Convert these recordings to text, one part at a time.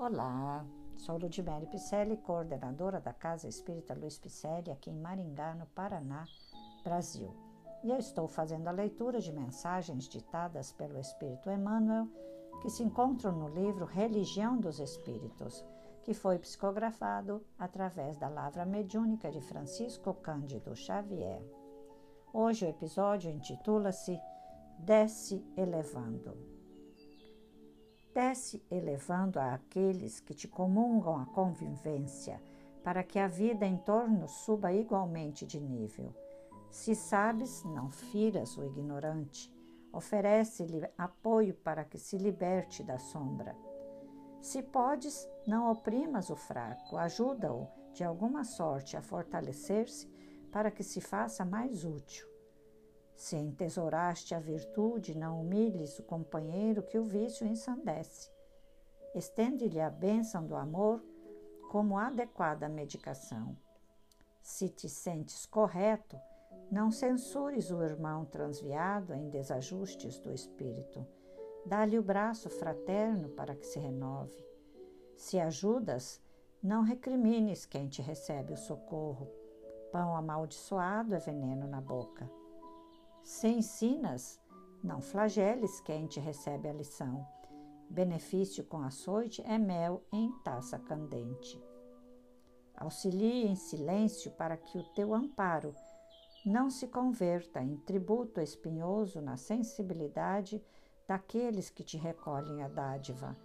Olá, sou Ludmere Picelli, coordenadora da Casa Espírita Luiz Picelli, aqui em Maringá, no Paraná, Brasil. E eu estou fazendo a leitura de mensagens ditadas pelo Espírito Emmanuel, que se encontram no livro Religião dos Espíritos, que foi psicografado através da lavra mediúnica de Francisco Cândido Xavier. Hoje o episódio intitula-se Desce Elevando desce elevando a aqueles que te comungam a convivência, para que a vida em torno suba igualmente de nível. Se sabes, não firas o ignorante, oferece-lhe apoio para que se liberte da sombra. Se podes, não oprimas o fraco, ajuda-o de alguma sorte a fortalecer-se para que se faça mais útil. Se entesouraste a virtude, não humilhes o companheiro que o vício ensandece. Estende-lhe a bênção do amor como adequada medicação. Se te sentes correto, não censures o irmão transviado em desajustes do espírito. Dá-lhe o braço fraterno para que se renove. Se ajudas, não recrimines quem te recebe o socorro. Pão amaldiçoado é veneno na boca. Se ensinas, não flageles quem te recebe a lição. Benefício com açoite é mel em taça candente. Auxilie em silêncio para que o teu amparo não se converta em tributo espinhoso na sensibilidade daqueles que te recolhem a dádiva,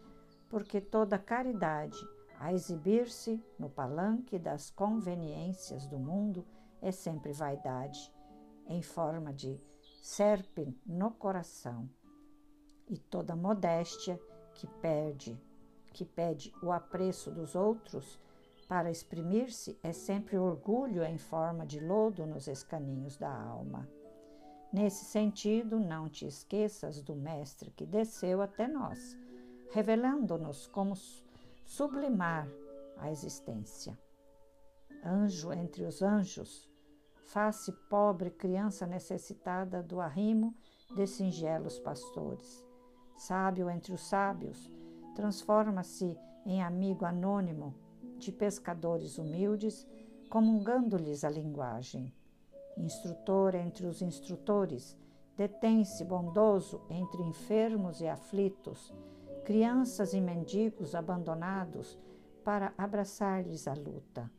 porque toda caridade, a exibir-se no palanque das conveniências do mundo, é sempre vaidade, em forma de serpe no coração, e toda modéstia que perde, que pede o apreço dos outros para exprimir-se é sempre orgulho em forma de lodo nos escaninhos da alma. Nesse sentido, não te esqueças do Mestre que desceu até nós, revelando-nos como sublimar a existência. Anjo entre os anjos, face pobre criança necessitada do arrimo de singelos pastores. Sábio entre os sábios, transforma-se em amigo anônimo de pescadores humildes, comungando-lhes a linguagem. Instrutor entre os instrutores, detém-se bondoso entre enfermos e aflitos, crianças e mendigos abandonados para abraçar-lhes a luta.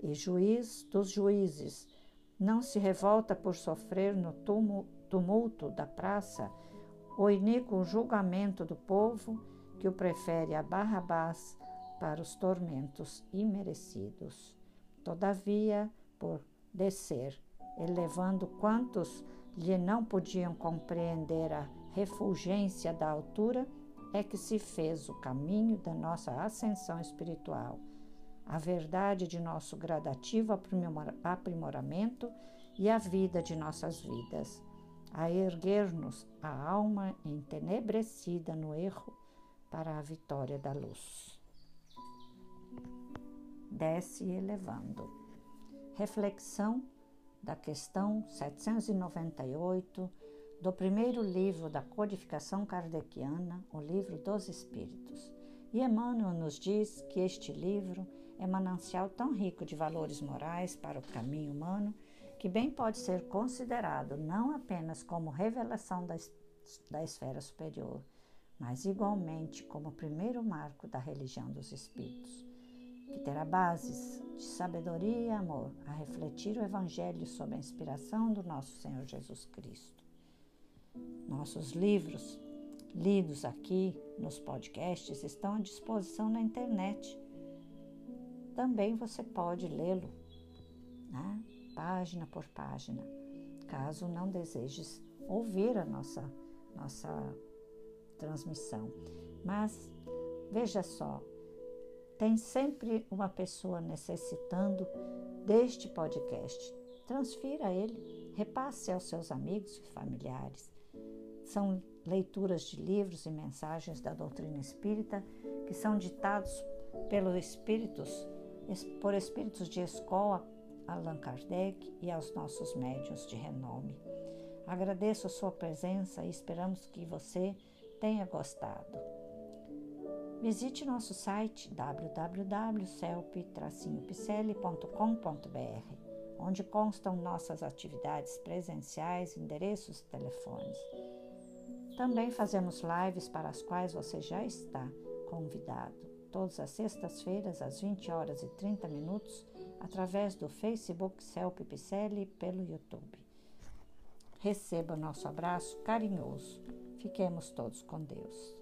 E juiz dos juízes, não se revolta por sofrer no tumulto da praça o iníquo julgamento do povo que o prefere a Barrabás para os tormentos imerecidos. Todavia, por descer, elevando quantos lhe não podiam compreender a refulgência da altura, é que se fez o caminho da nossa ascensão espiritual a verdade de nosso gradativo aprimoramento e a vida de nossas vidas, a erguer-nos a alma entenebrecida no erro para a vitória da luz. Desce elevando. Reflexão da questão 798 do primeiro livro da codificação kardeciana, o Livro dos Espíritos. E Emmanuel nos diz que este livro é manancial tão rico de valores morais para o caminho humano que bem pode ser considerado não apenas como revelação da, da esfera superior, mas igualmente como o primeiro marco da religião dos espíritos, que terá bases de sabedoria e amor a refletir o Evangelho sob a inspiração do nosso Senhor Jesus Cristo. Nossos livros, lidos aqui nos podcasts, estão à disposição na internet também você pode lê-lo, né? página por página, caso não desejes ouvir a nossa, nossa transmissão. Mas veja só, tem sempre uma pessoa necessitando deste podcast. Transfira ele, repasse aos seus amigos e familiares. São leituras de livros e mensagens da doutrina espírita que são ditados pelos espíritos por espíritos de escola, Allan Kardec e aos nossos médios de renome. Agradeço a sua presença e esperamos que você tenha gostado. Visite nosso site www.celp-picelli.com.br, onde constam nossas atividades presenciais, endereços e telefones. Também fazemos lives para as quais você já está convidado, todas as sextas-feiras às 20 horas e 30 minutos, através do Facebook Celp Picelli e pelo YouTube. Receba nosso abraço carinhoso. Fiquemos todos com Deus.